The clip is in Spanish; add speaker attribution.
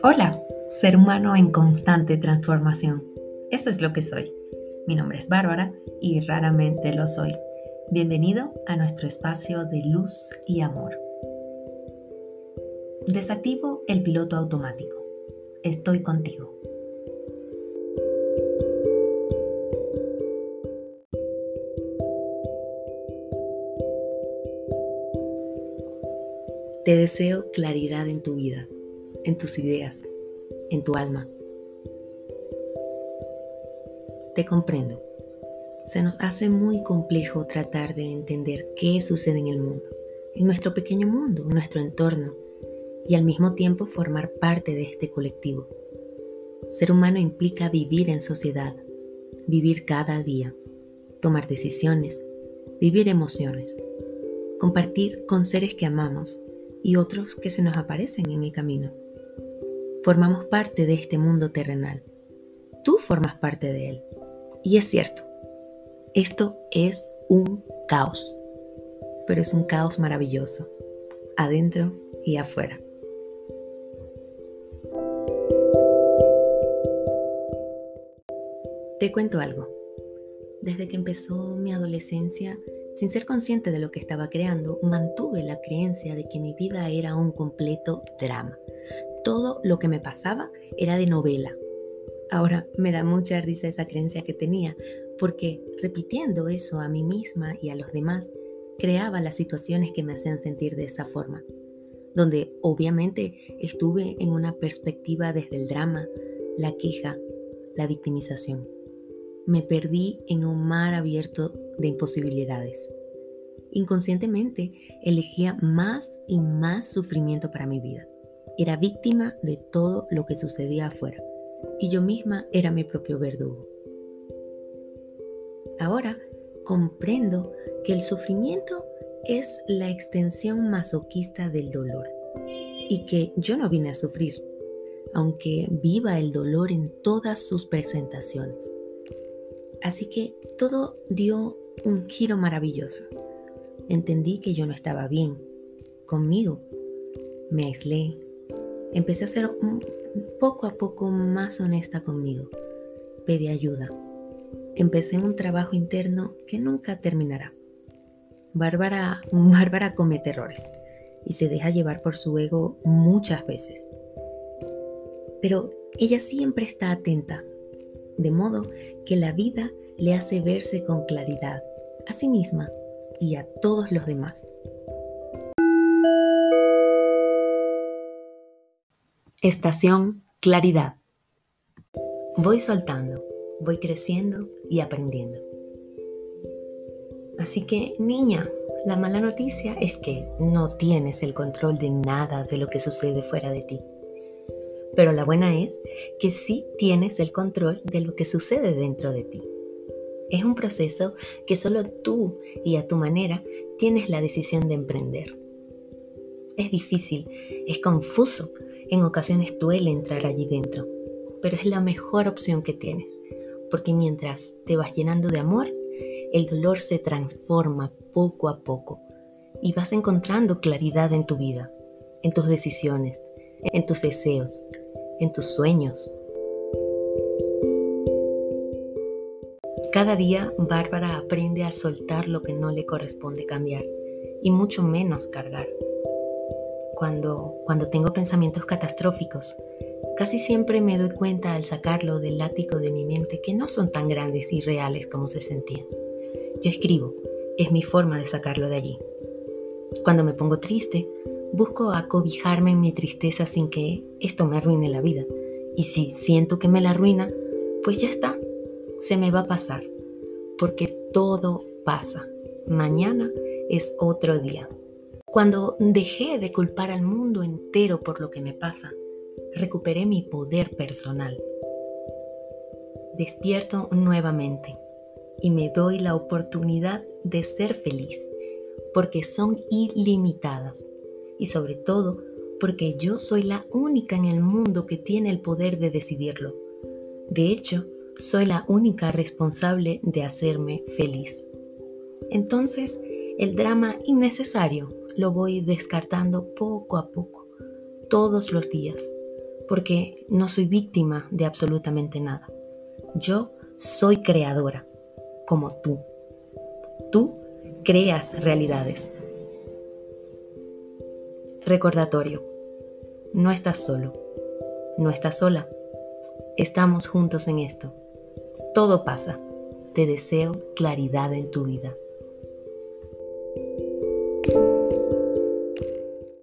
Speaker 1: Hola, ser humano en constante transformación. Eso es lo que soy. Mi nombre es Bárbara y raramente lo soy. Bienvenido a nuestro espacio de luz y amor. Desactivo el piloto automático. Estoy contigo. Te deseo claridad en tu vida en tus ideas, en tu alma. Te comprendo. Se nos hace muy complejo tratar de entender qué sucede en el mundo, en nuestro pequeño mundo, en nuestro entorno, y al mismo tiempo formar parte de este colectivo. Ser humano implica vivir en sociedad, vivir cada día, tomar decisiones, vivir emociones, compartir con seres que amamos y otros que se nos aparecen en el camino. Formamos parte de este mundo terrenal. Tú formas parte de él. Y es cierto, esto es un caos, pero es un caos maravilloso, adentro y afuera. Te cuento algo. Desde que empezó mi adolescencia, sin ser consciente de lo que estaba creando, mantuve la creencia de que mi vida era un completo drama todo lo que me pasaba era de novela. Ahora me da mucha risa esa creencia que tenía, porque repitiendo eso a mí misma y a los demás, creaba las situaciones que me hacían sentir de esa forma, donde obviamente estuve en una perspectiva desde el drama, la queja, la victimización. Me perdí en un mar abierto de imposibilidades. Inconscientemente elegía más y más sufrimiento para mi vida. Era víctima de todo lo que sucedía afuera y yo misma era mi propio verdugo. Ahora comprendo que el sufrimiento es la extensión masoquista del dolor y que yo no vine a sufrir, aunque viva el dolor en todas sus presentaciones. Así que todo dio un giro maravilloso. Entendí que yo no estaba bien conmigo. Me aislé, Empecé a ser poco a poco más honesta conmigo. Pedí ayuda. Empecé un trabajo interno que nunca terminará. Bárbara, Bárbara comete errores y se deja llevar por su ego muchas veces. Pero ella siempre está atenta, de modo que la vida le hace verse con claridad a sí misma y a todos los demás. Estación Claridad. Voy soltando, voy creciendo y aprendiendo. Así que, niña, la mala noticia es que no tienes el control de nada de lo que sucede fuera de ti. Pero la buena es que sí tienes el control de lo que sucede dentro de ti. Es un proceso que solo tú y a tu manera tienes la decisión de emprender. Es difícil, es confuso, en ocasiones duele entrar allí dentro, pero es la mejor opción que tienes, porque mientras te vas llenando de amor, el dolor se transforma poco a poco y vas encontrando claridad en tu vida, en tus decisiones, en tus deseos, en tus sueños. Cada día Bárbara aprende a soltar lo que no le corresponde cambiar y mucho menos cargar cuando, cuando tengo pensamientos catastróficos. Casi siempre me doy cuenta al sacarlo del látigo de mi mente que no son tan grandes y reales como se sentían. Yo escribo, es mi forma de sacarlo de allí. Cuando me pongo triste, busco acobijarme en mi tristeza sin que esto me arruine la vida. Y si siento que me la arruina, pues ya está, se me va a pasar, porque todo pasa. Mañana es otro día. Cuando dejé de culpar al mundo entero por lo que me pasa, recuperé mi poder personal. Despierto nuevamente y me doy la oportunidad de ser feliz, porque son ilimitadas y sobre todo porque yo soy la única en el mundo que tiene el poder de decidirlo. De hecho, soy la única responsable de hacerme feliz. Entonces, el drama innecesario lo voy descartando poco a poco, todos los días, porque no soy víctima de absolutamente nada. Yo soy creadora, como tú. Tú creas realidades. Recordatorio, no estás solo, no estás sola. Estamos juntos en esto. Todo pasa. Te deseo claridad en tu vida.